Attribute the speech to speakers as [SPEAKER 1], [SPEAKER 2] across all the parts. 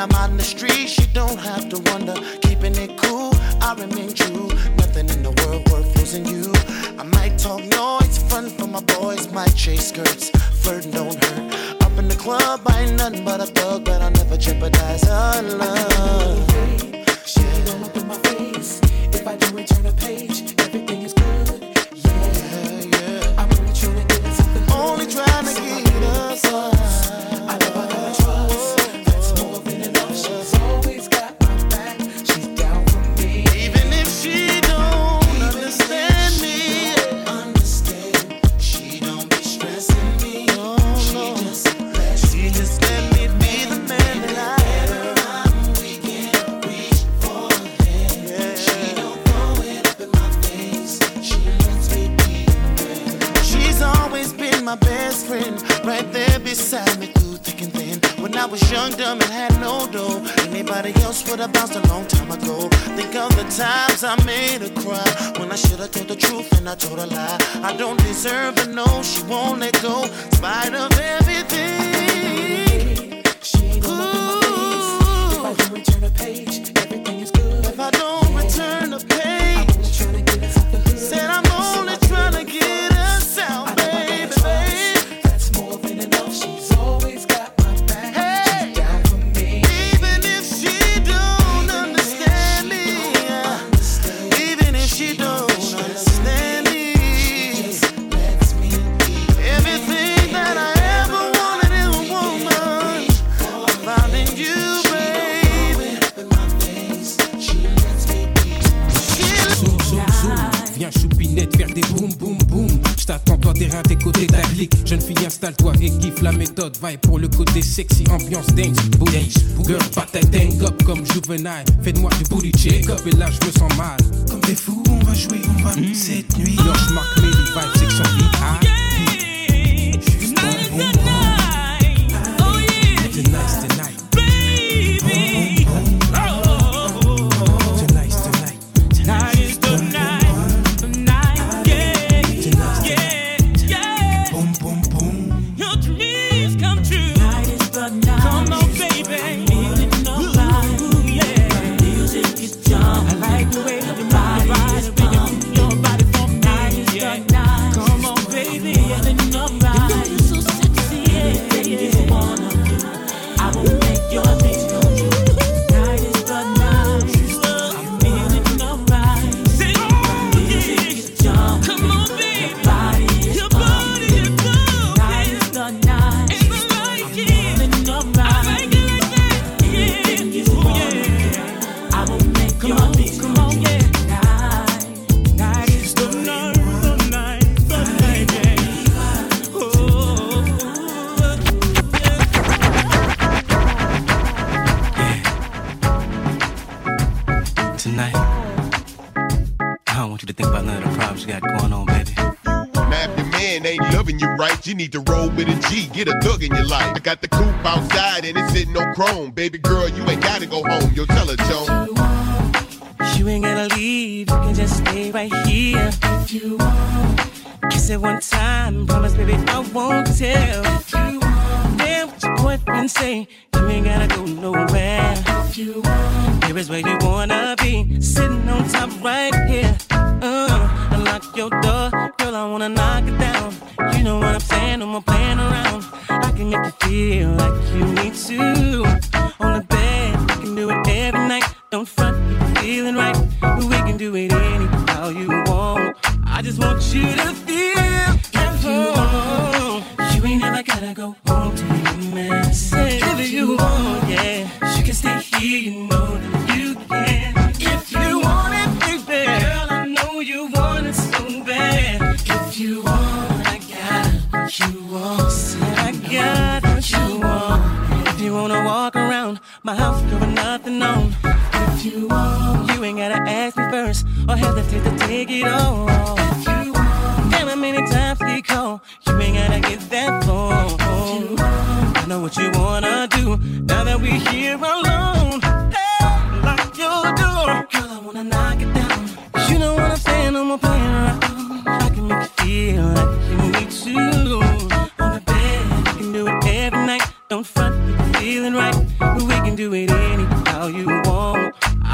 [SPEAKER 1] I'm out in the streets, you don't have to wonder. Keeping it cool, I remain true. Nothing in the world worth losing you. I might talk noise, fun for my boys, might chase skirts, flirting don't hurt. Up in the club, I ain't nothing but a thug, but I never jeopardize her love. She don't look in my face. If I do, turn a page. Everything is good. Yeah, yeah. yeah. I'm only trying to get. Only trying to get
[SPEAKER 2] I told a lie. I don't deserve a no, she won't let pour le côté sexy, ambiance dance, booty. Girl, pas ta dingue up comme juvenile. Fais-moi du booty check up et là je me sens mal.
[SPEAKER 3] Comme des fous
[SPEAKER 4] baby girl, you ain't gotta go home. Yo, tell her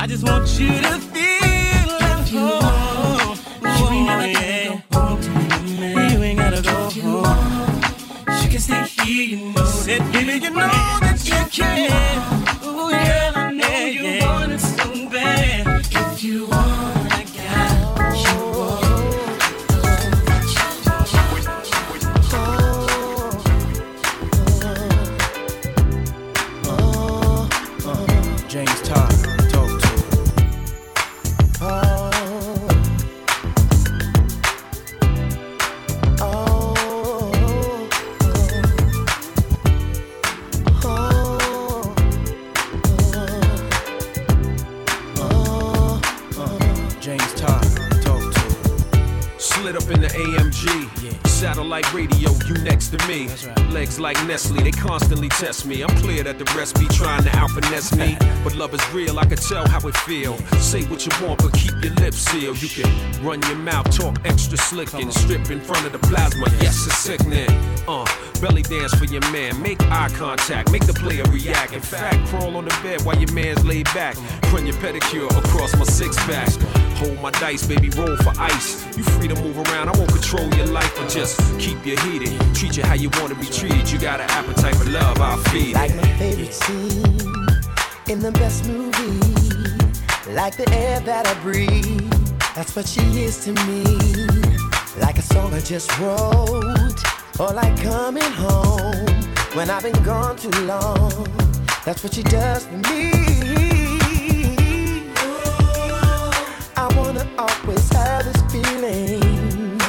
[SPEAKER 5] I just want you to feel if home. want. You ain't gotta go home. You ain't gotta go home. You can stay here, you know. Said, baby, you know that you can. It
[SPEAKER 6] feel. Say what you want, but keep your lips sealed. You can run your mouth, talk extra slick, and strip in front of the plasma. Yes, it's sickening. Uh, belly dance for your man, make eye contact, make the player react. In fact, crawl on the bed while your man's laid back. Run your pedicure across my six pack. Hold my dice, baby, roll for ice. You free to move around, I won't control your life, but just keep you heated. Treat you how you wanna be treated. You got an appetite for love, I'll feed
[SPEAKER 7] Like my favorite scene in the best movie. Like the air that I breathe. That's what she is to me. Like a song I just wrote. Or like coming home when I've been gone too long. That's what she does for me. I wanna always have this feeling.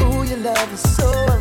[SPEAKER 7] Ooh, your love is so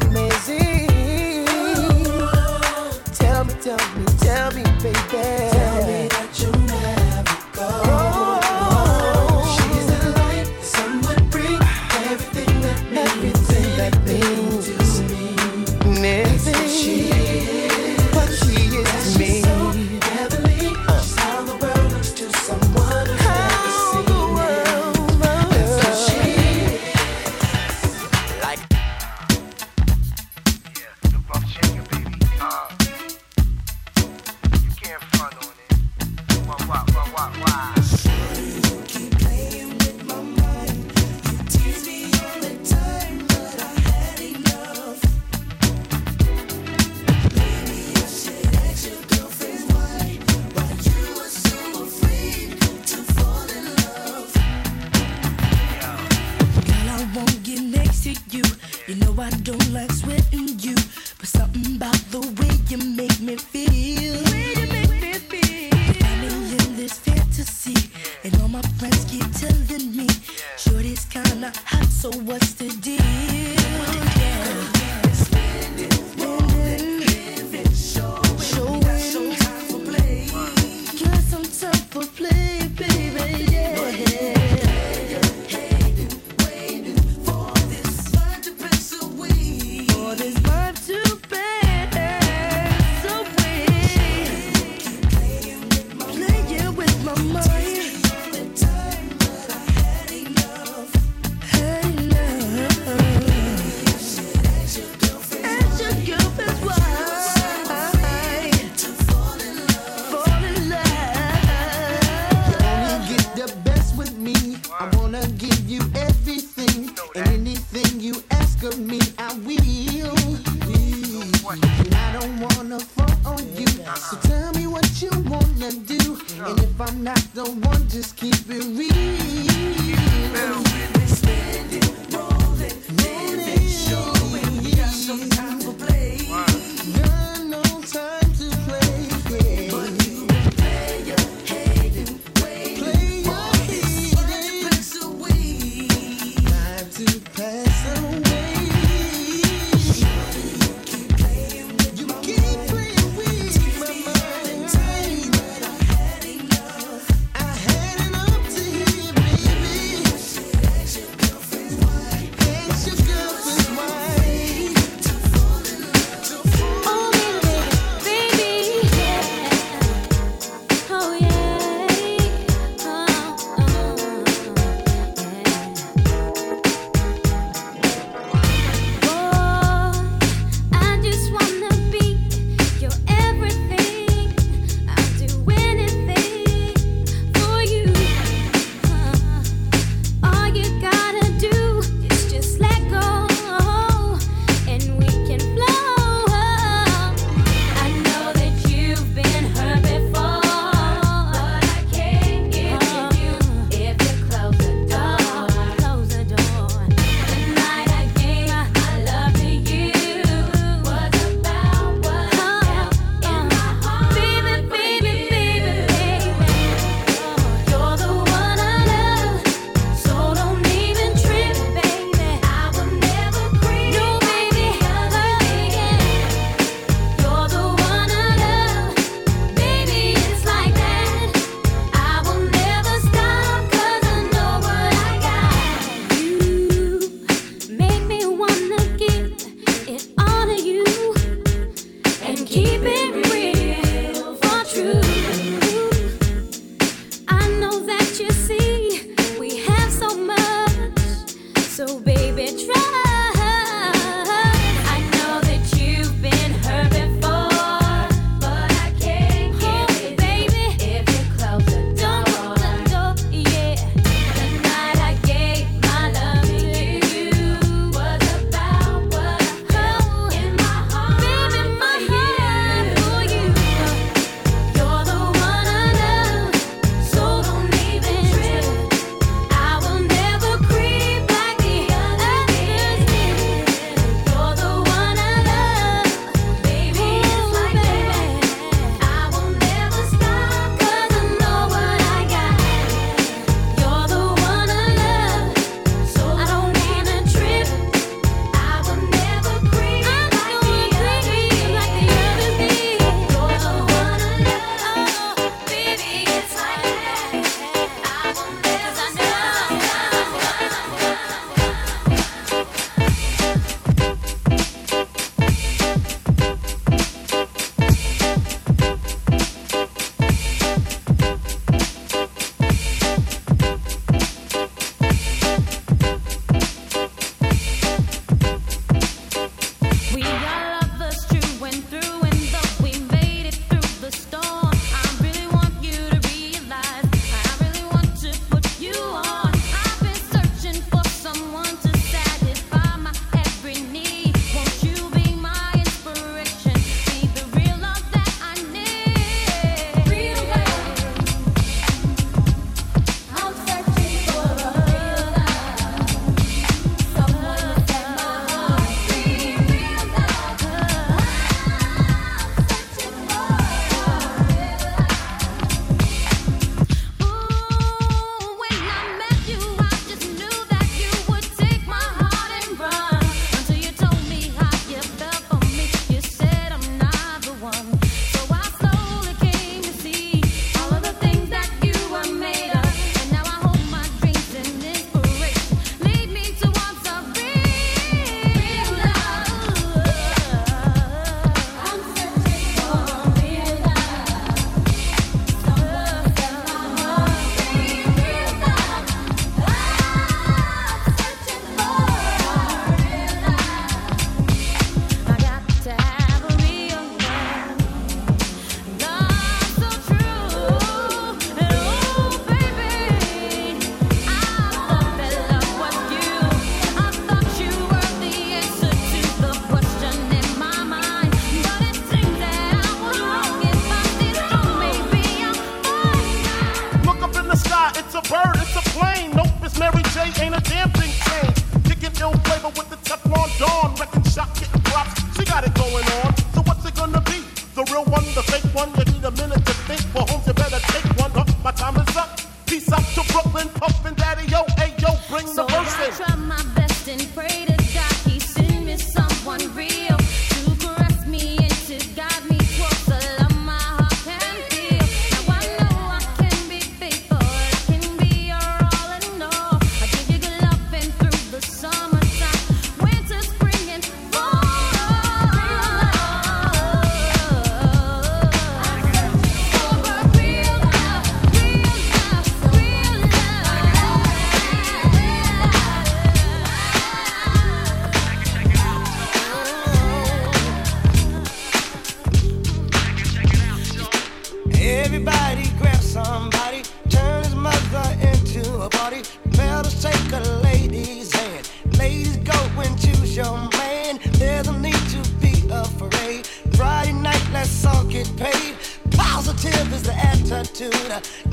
[SPEAKER 8] take
[SPEAKER 9] a lady's hand. Ladies, go and choose your man. There's no need to be afraid. Friday night, let's all get paid. Positive is the attitude,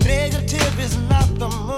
[SPEAKER 9] negative is not the mood.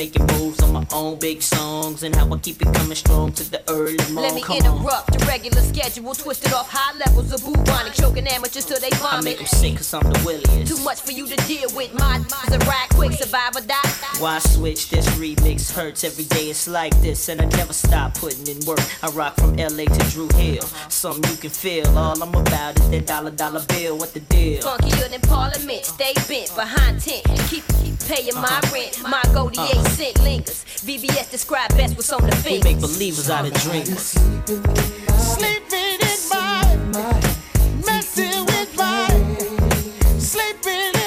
[SPEAKER 10] making moves on my own big songs and how I keep it coming strong to the early morning.
[SPEAKER 11] Let me
[SPEAKER 10] Come
[SPEAKER 11] interrupt on. the regular schedule, twisted off high levels of bubonic, choking amateurs till they
[SPEAKER 10] I make them sick cause I'm the williest.
[SPEAKER 11] Too much for you to deal with, my mind's a ride quick, survive or die.
[SPEAKER 10] Why switch? This remix hurts every day, it's like this, and I never stop putting in work. I rock from LA to Dru Hill, something you can feel. All I'm about is that dollar dollar bill, what the deal?
[SPEAKER 11] Funkier than Parliament, stay bent behind tent. Keep, keep paying my uh-huh. rent, my goldie
[SPEAKER 10] uh-huh.
[SPEAKER 11] 8 cent lingers. VBS describe best what's on the
[SPEAKER 10] fence.
[SPEAKER 11] We
[SPEAKER 10] make believers out of dreamers.
[SPEAKER 12] Sleeping in my. Sleeping in my sleeping.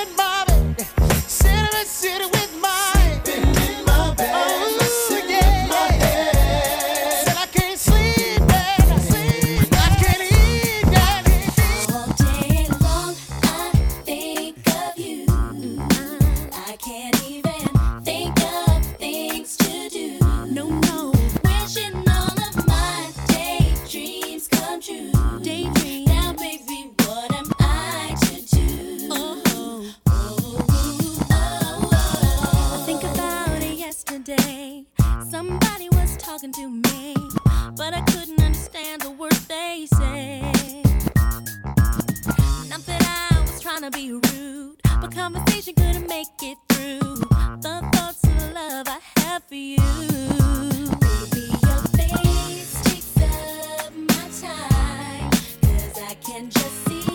[SPEAKER 12] I
[SPEAKER 13] can just see.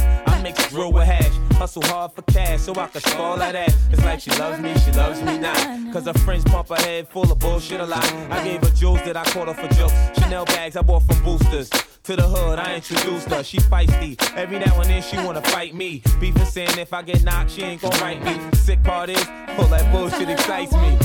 [SPEAKER 13] I
[SPEAKER 14] mix drill with hash. Hustle hard for cash so I can spoil that ass. It's like she loves me, she loves me not. Cause her friends pump her head full of bullshit a lot. I gave her jewels that I caught her for jokes. Chanel bags I bought from boosters. To the hood, I introduced her. She feisty. Every now and then she wanna fight me. Beefing saying if I get knocked, she ain't gon' write me. Sick part is, all that bullshit excites me.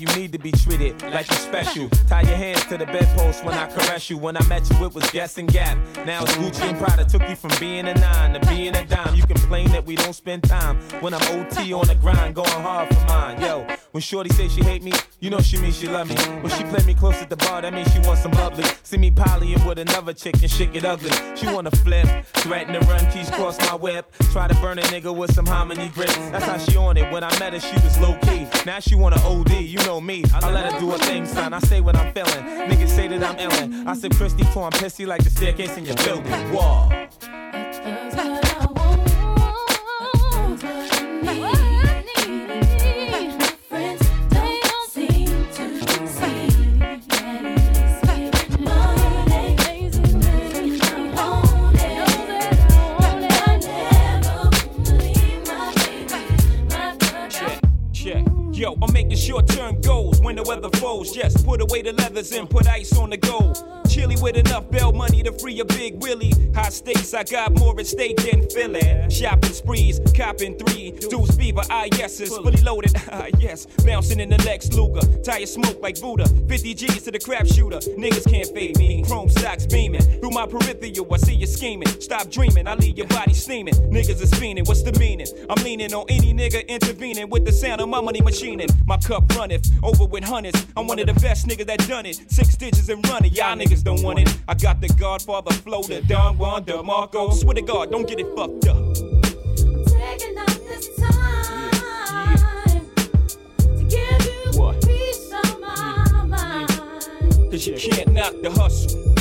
[SPEAKER 14] You need to be treated, like you're special. Tie your hands to the bedpost when I caress you. When I met you, it was Guess and Gap. Now it's Gucci and Prada. Took you from being a nine to being a dime. You complain that we don't spend time when I'm OT on the grind, going hard for mine. Yo, when Shorty say she hate me, you know she means she love me. When she play me close at the bar, that means she wants some bubbly. See me polying with another chick and shit get ugly. She wanna flip, threaten to run keys cross my whip. Try to burn a nigga with some hominy grip. That's how she on it. When I met her, she was low key. Now she wanna OD, you know me. I let her do her thing, son. I say what I'm feeling. Niggas say that I'm illin'. I said, Christy, for I'm pissy like the staircase in your building. Whoa.
[SPEAKER 15] Yo, I'm making short term goals when the weather falls. Just put away the leathers and put ice on the gold. chilly with enough bail money to free a big Willie. High stakes, I got more at stake than Philly. Shopping sprees, copping three. Deuce fever, ah yeses, fully loaded, ah yes. Bouncing in the Lex Luger, tire smoke like Buddha. 50 G's to the crap shooter. Niggas can't fade me. Chrome stocks beaming. Through my peripheral, I see you scheming. Stop dreaming, I leave your body steaming. Niggas is fiending, what's the meaning? I'm leaning on any nigga intervening with the sound of my money machining. My cup runneth over with hundreds. I'm one of the best niggas that done it. Six digits and running, y'all niggas don't want it. I got the Godfather flow, the Don Juan, the Marco. Swear to God, don't get it fucked up.
[SPEAKER 16] Taking up this time to give you peace of my. Mm.
[SPEAKER 15] Cause you can't knock the hustle.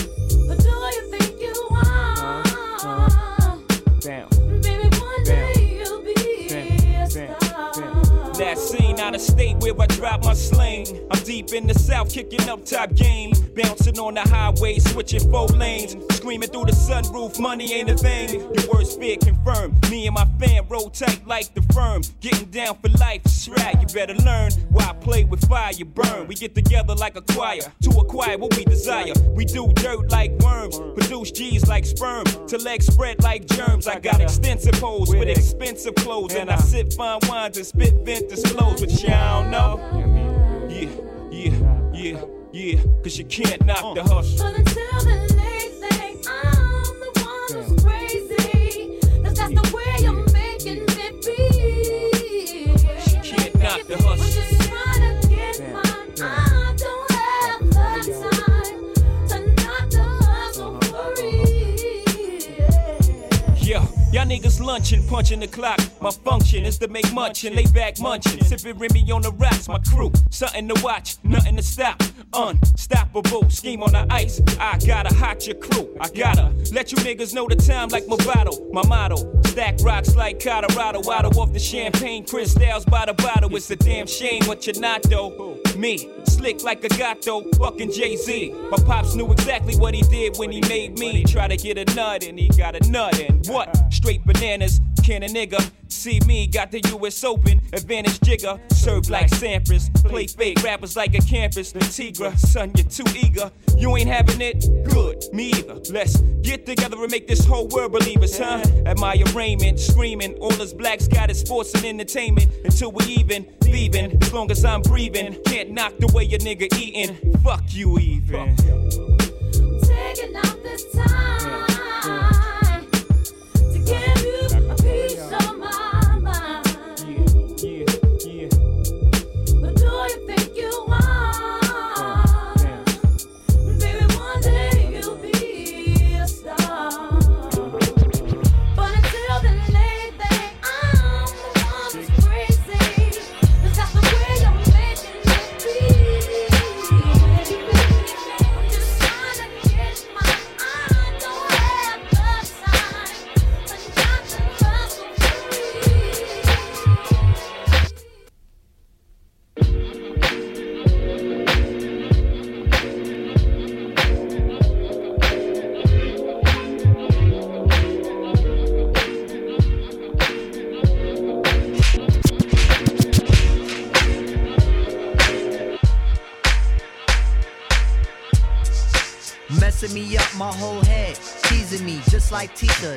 [SPEAKER 15] Out of state where I drop my sling. Deep in the south, kicking up top game. Bouncing on the highway, switching four lanes. Screaming through the sunroof, money ain't a thing. Your worst fear confirmed. Me and my fam roll tight like the firm. Getting down for life, shrag. You better learn why I play with fire, you burn. We get together like a choir to acquire what we desire. We do dirt like worms, produce G's like sperm. To legs spread like germs. I got extensive hoes with expensive clothes. And I sip fine wines and spit vent disclose, but y'all know. Yeah, yeah, yeah, yeah. Cause you can't knock the uh. hustle.
[SPEAKER 16] But until then, they think I'm the one who's crazy. 'Cause that's the way you're making me feel.
[SPEAKER 15] Can't knock the hustle. Y'all niggas lunching, punching the clock. My function is to make munch and lay back munching. Sipping Remy on the rocks, my crew. Something to watch, nothing to stop. Unstoppable, scheme on the ice. I gotta hot your crew. I gotta let you niggas know the time like my bottle. My motto, stack rocks like Colorado. Out off the champagne, crystals by the bottle. It's a damn shame what you're not though. Me, slick like a gato, fucking Jay Z. My pops knew exactly what he did when he made me. Try to get a nut and he got a nut and what? Straight bananas, can a nigga see me? Got the US Open, advantage Jigga, served like Sampras. Play fake rappers like a campus. Tigra, son, you're too eager. You ain't having it? Good, me either. Let's get together and make this whole world believers, huh? At my arraignment, screaming. All us blacks got is sports and entertainment until we even leaving. As long as I'm breathing, can't knock the way your nigga eating. Fuck you, even.
[SPEAKER 16] Taking out this time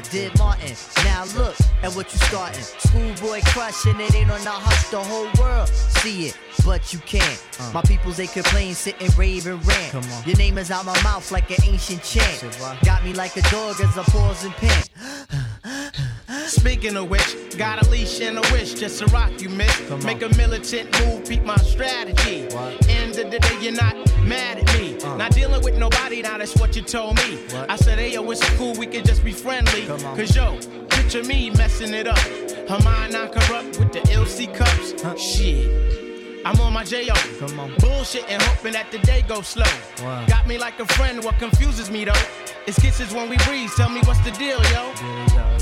[SPEAKER 17] did Martin. Now look at what you starting. Schoolboy crushing it ain't on the hush, the whole world see it, but you can't. Uh. My peoples they complain, sit and rave and rant. Your name is out my mouth like an ancient chant. Got me like a dog as I pause and pant.
[SPEAKER 18] Speaking of which, got a leash and a wish just to rock you, miss. Make a militant move, beat my strategy. End of the day, you're not mad at me. Not dealing with nobody, now that's what you told me. I said, hey, yo, it's cool, we could just be friendly. Cause yo, picture me messing it up. Her mind not corrupt with the LC cups. Huh? Shit. I'm on my J.O. Bullshit and hoping that the day goes slow. Got me like a friend, what confuses me though? It's kisses when we breathe, tell me what's the deal, yo?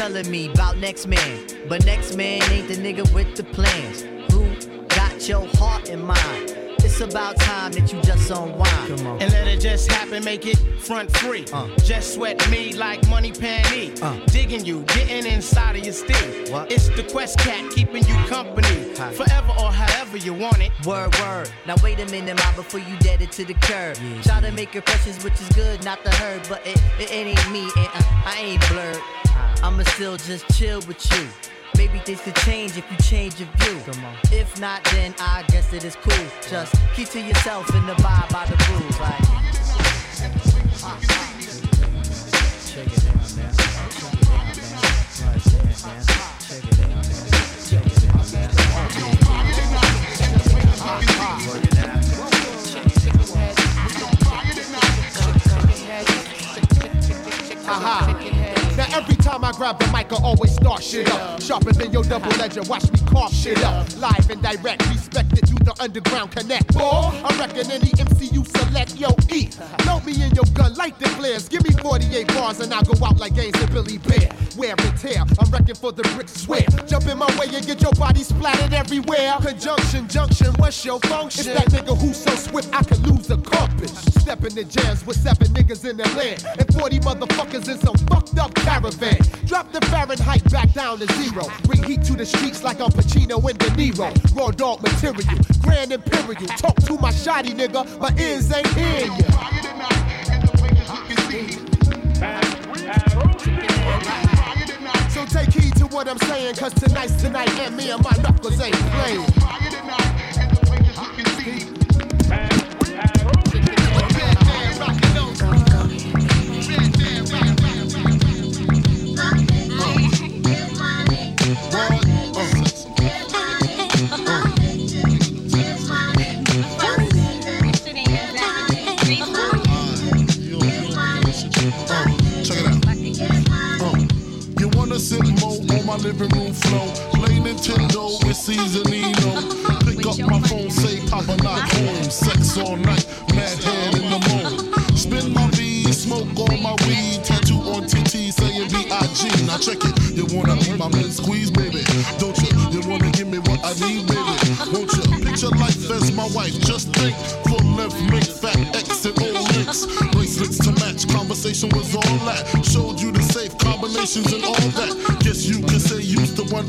[SPEAKER 17] Telling me about next man, but next man ain't the nigga with the plans. Who got your heart in mind? It's about time that you just unwind. Come on.
[SPEAKER 18] And let it just happen, make it front free. Just sweat me like money panty. Digging you, getting inside of your steel. It's the Quest Cat keeping you company. Forever or however you want it.
[SPEAKER 17] Word, word. Now wait a minute, ma, before you dead it to the curb. Try to make impressions, which is good, not the herd, but it, it, it ain't me, and uh, I ain't blurred. I'ma still just chill with you. Maybe things could change if you change your view. If not, then I guess it is cool. Just keep to yourself and abide by the rules. Like. Check
[SPEAKER 19] I always start shit up. Sharper than your double ledger, watch me carve shit up. Live and direct, respected through the underground connect. Boy, I reckon any MC you select, yo, E. Load me in your gun, light the flares. Give me 48 bars and I'll go out like Gaines and Billy Bear. Wear and tear, I'm wrecking for the brick swear. Jump in my way and get your body splattered everywhere. Conjunction, junction, what's your function? It's that nigga who's so swift I could lose the compass. Stepping in jams with seven niggas in the land. And 40 motherfuckers in some fucked up caravan. Drop the Fahrenheit back down to zero. Bring heat to the streets like I'm Pacino and De Niro. Raw dog material, grand imperial. Talk to my shoddy nigga, my ears ain't hearing ya. So take heed to what I'm saying, cause tonight's tonight and me and my knuckles ain't playing.
[SPEAKER 20] Living room floor? Play Nintendo with Seasonino. Pick up my phone, say Papa not home. Sex all night, mad head in the moon. Spin my V, smoke all my weed. Tattoo on TT saying B.I.G. Now check it. You wanna be my man squeeze, baby? Don't you? You wanna give me what I need, baby? Won't you? Picture life as my wife. Just think. Full left, make fat X and O links. Bracelets to match. Conversation was all that. Showed you the safe combinations and all that. Guess you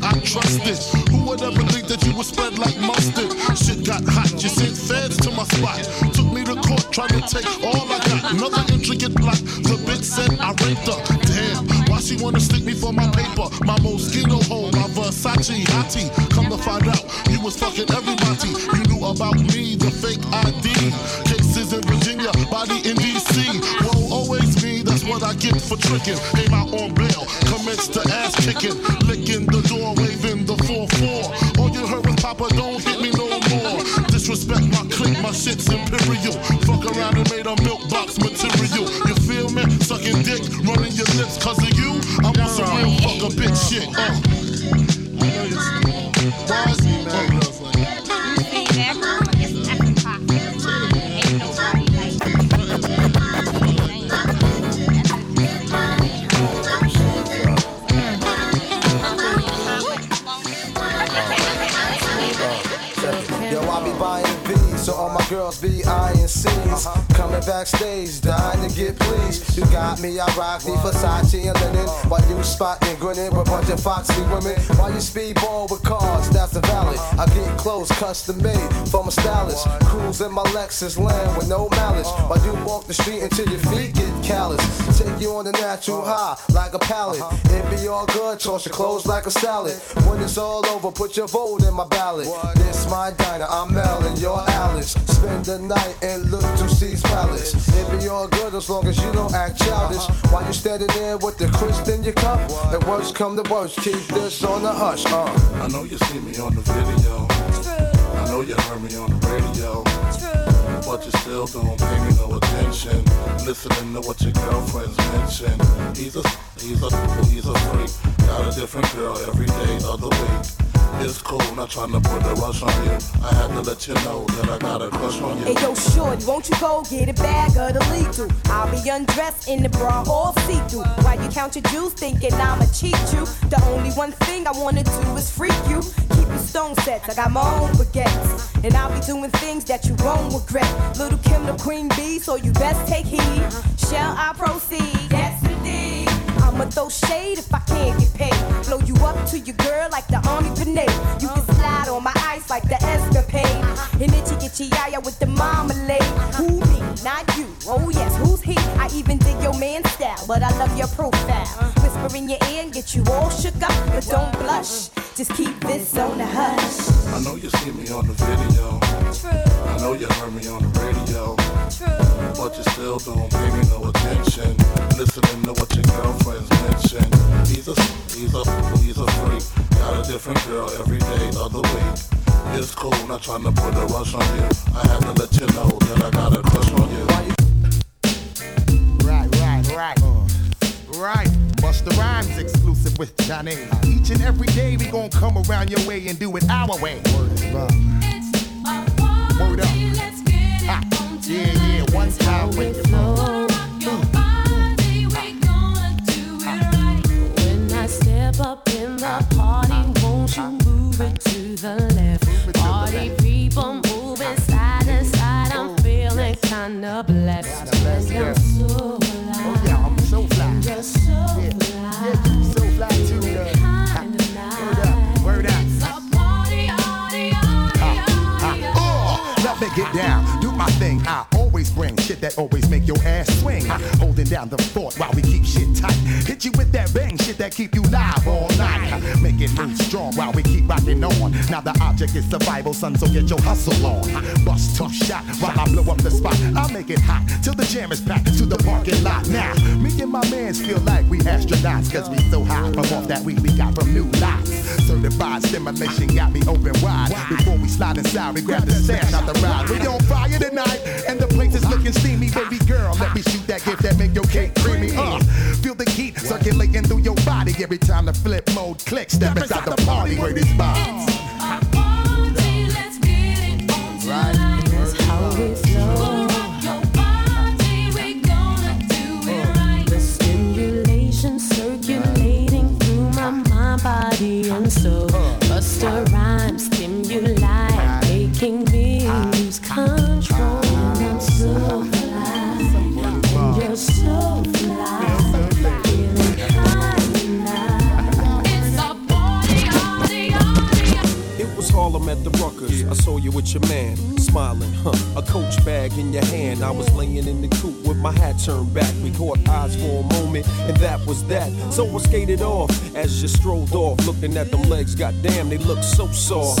[SPEAKER 20] can say you's one I trusted. Who would ever think that you would spread like mustard? Shit got hot. You sent feds to my spot. Took me to court, tried to take all I got. Another intricate plot. The bitch said I raped her. Damn. Why she wanna stick me for my paper? My Moschino hole, my Versace hottie. Come to find out, you was fucking everybody. You knew about me, the fake ID. Cases in Virginia, body in DC. Whoa, always me, that's what I get for tricking. Came out on bail, commenced to ass kicking. Imperial. Fuck around and made a milk box material. You feel me? Sucking dick, running your lips cause of you. I'm on some real fuck a bitch shit. Uh.
[SPEAKER 21] Backstage, dying to get pleased. You got me, I rock the Versace and linen. While you spotting, grinning with a bunch of foxy women. While you speedball with cars, that's the valid. I get clothes custom made from a stylist. Cruise in my Lexus land with no malice. While you walk the street until your feet get callous. Take you on the natural high like a pallet. It be all good, toss your clothes like a salad. When it's all over, put your vote in my ballot. This my diner, I'm Mel and you're Alice. Spend the night and look to C's palace. It be all good as long as you don't act childish. While you standing there with the crisp in your cup. The worst come to worst, keep this on the hush. Uh.
[SPEAKER 20] I know you see me on the video. I know you heard me on the radio. But you still don't pay me no attention. Listening to what your girlfriends mention. He's a, he's a, he's a freak. Got a different girl every day of the week. It's cool, not trying to put a rush on you. I had to let you know that I got a crush on you.
[SPEAKER 22] Hey yo, shorty, won't you go get a bag of the lethal? I'll be undressed in the bra all see-through. While you count your juice, thinking I'ma cheat you. The only one thing I wanna do is freak you. Keep your stone sets, I got my own baguettes. And I'll be doing things that you won't regret. Lil' Kim the queen bee, so you best take heed. Shall I proceed? Yes. I'ma throw shade if I can't get paid. Blow you up to your girl like the army grenade. You can slide on my ice like the escapade. And itchy itchy yaya with the marmalade. Who me? Not you. Oh yes, who's he? I even dig your man style, but I love your profile. Whisper in your ear and get you all shook up, but don't blush. Just keep this on the hush.
[SPEAKER 20] I know you see me on the video. True. I know you heard me on the radio. True. But you still don't pay me no attention. Listening to what your girlfriends mention. He's a, he's a, he's a freak. Got a different girl every day of the week. It's cool, not trying to put a rush on you. I had to let you know that I got a crush on you.
[SPEAKER 23] Right, right, right. Right. Busta Rhymes exclusive with Zhane. Each and every day we gon' come around your way and do it our way. Word up. Ha. Yeah, yeah, one time with on. Now the object is survival, son, so get your hustle on. Bust two shot while I blow up the spot. I'll make it hot till the jam is packed to the parking lot. Now, me and my mans feel like we astronauts, cause we so high from off that weed we got from new lots. Certified stimulation got me open wide. Before we slide inside, we grab the stash out the ride. We on fire tonight, and the place is looking steamy. Baby girl, let me shoot that gift that make your cake creamy. Uh, feel the every time the flip mode clicks. Step inside the party where this vibes.
[SPEAKER 6] I saw you with your man, smiling, huh? A coach bag in your hand. I was laying in the coop with my hat turned back. We caught eyes for a moment, and that was that. So I skated off as you strolled off, looking at them legs. Goddamn, they look so soft.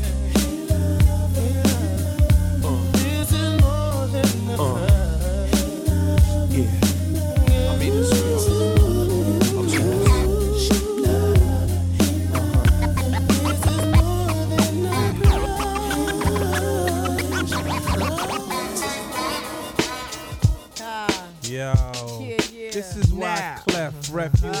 [SPEAKER 24] Refugee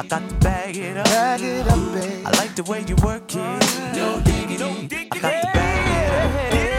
[SPEAKER 25] I got to bag it up.
[SPEAKER 3] Bag it up, babe.
[SPEAKER 25] I like the way you work it, no diggity. I got to bag it up.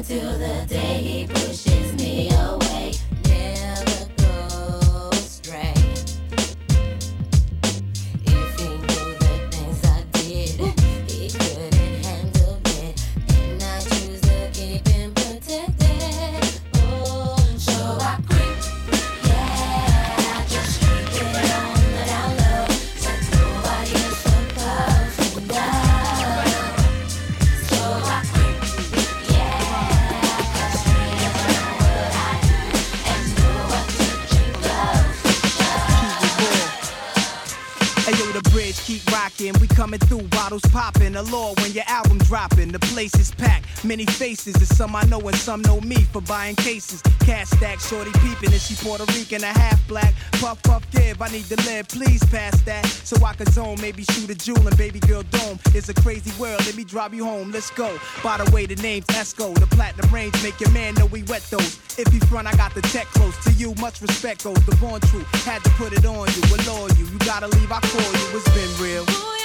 [SPEAKER 25] until
[SPEAKER 13] the day breaks. Faces. There's some I know and some know me for buying cases. Cash stack, shorty peeping. and she Puerto Rican, a half black? Puff, puff, give. I need to live, please pass that. So I can zone, maybe shoot a jewel and baby girl dome. It's a crazy world, let me drive you home. Let's go. By the way, the name's Esco. The platinum range make your man know we wet those. If you front, I got the tech close to you. Much respect goes. The born true. Had to put it on you, allure you. You gotta leave, I call you. It's been real.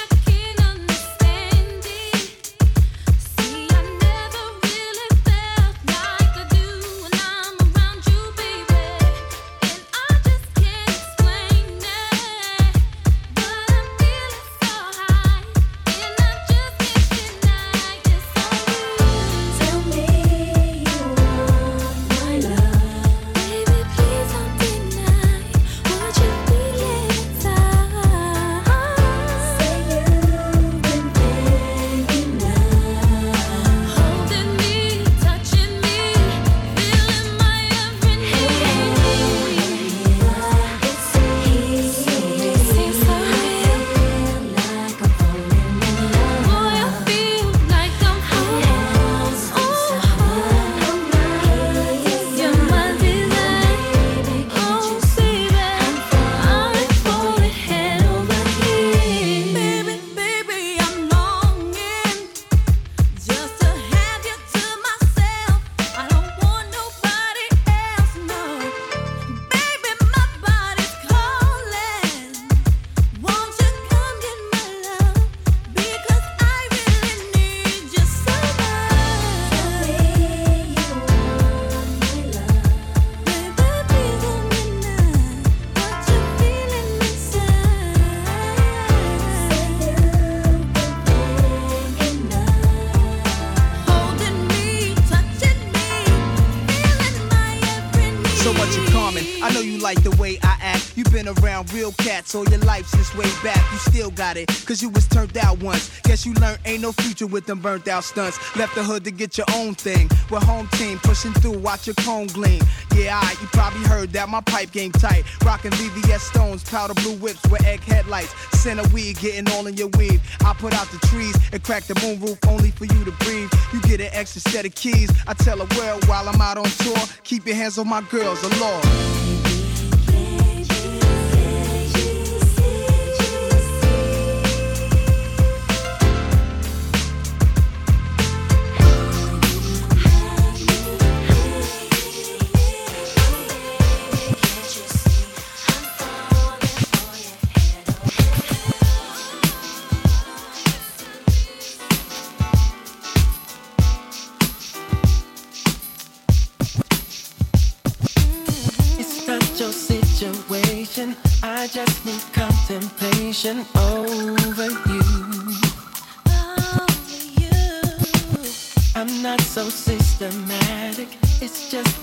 [SPEAKER 26] Real
[SPEAKER 13] cats all your life since way back. You still got it, cause you was turned out once. Guess you learned ain't no future with them burnt out stunts. Left the hood to get your own thing. With home team pushing through, watch your cone gleam. Yeah, I, you probably heard that my pipe game tight. Rockin' VVS stones, powder blue whips with egg headlights. Center weed, getting all in your weave. I put out the trees and crack the moon roof only for you to breathe. You get an extra set of keys. I tell the world while I'm out on tour, keep your hands on my girls, a Lord.
[SPEAKER 4] I just need contemplation over you. I'm not so systematic. It's just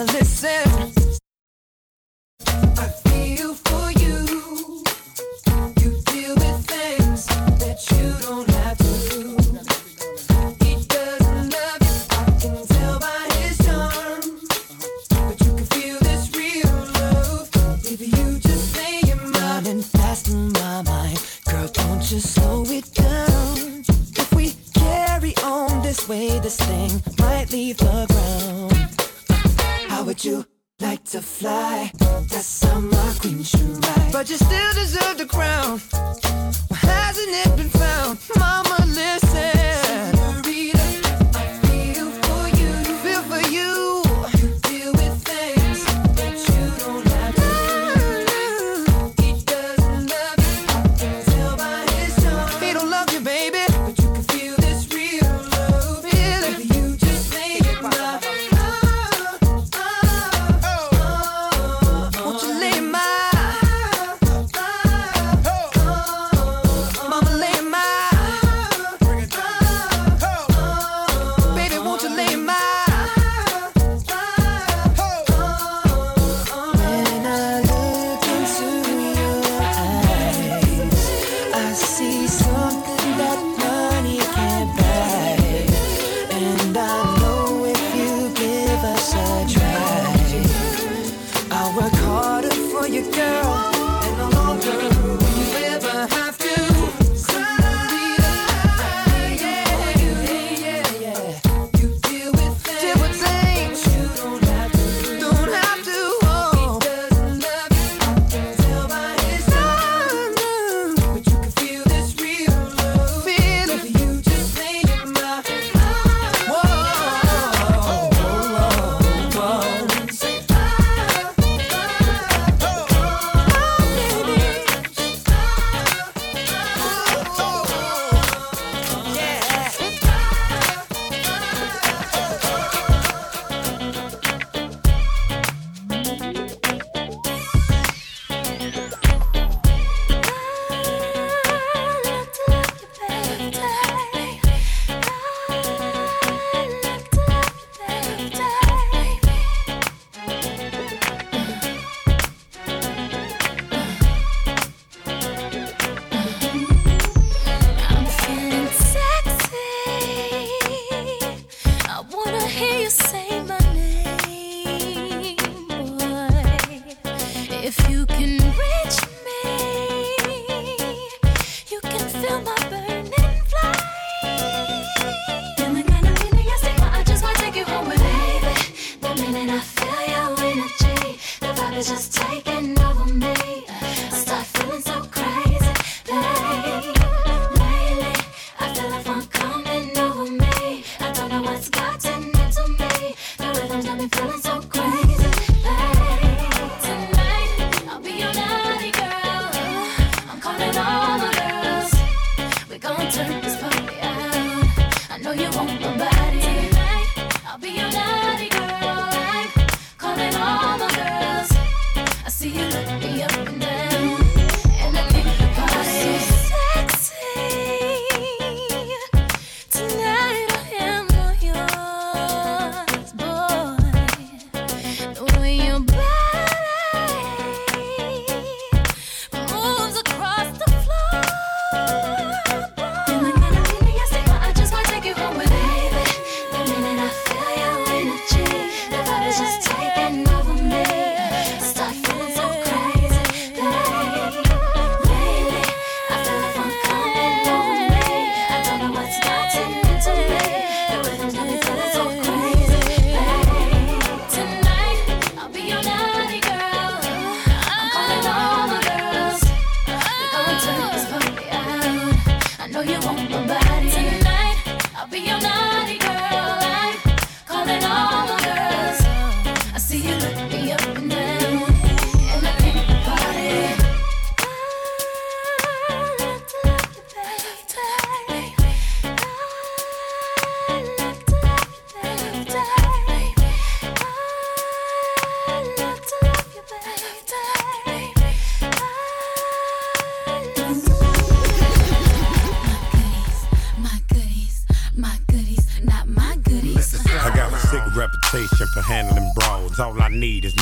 [SPEAKER 27] Mama, listen.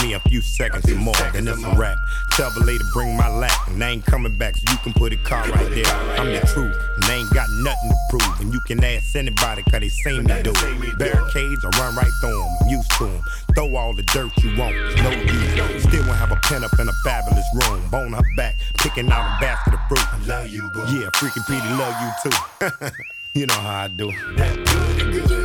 [SPEAKER 13] me a few seconds or more, then it's a wrap. Tell the lady bring my lap, and I ain't coming back, so you can put a car right there. I'm the truth, and I ain't got nothing to prove. And you can ask anybody, cause they seen me do it. Barricades, I run right through them, I'm used to them. Throw all the dirt you want, no use. Still won't have a pen up in a fabulous room. Bone her back, picking out a basket of fruit. I love you, boo. Yeah, freaking Petey love you too. you know how I do. That good, good.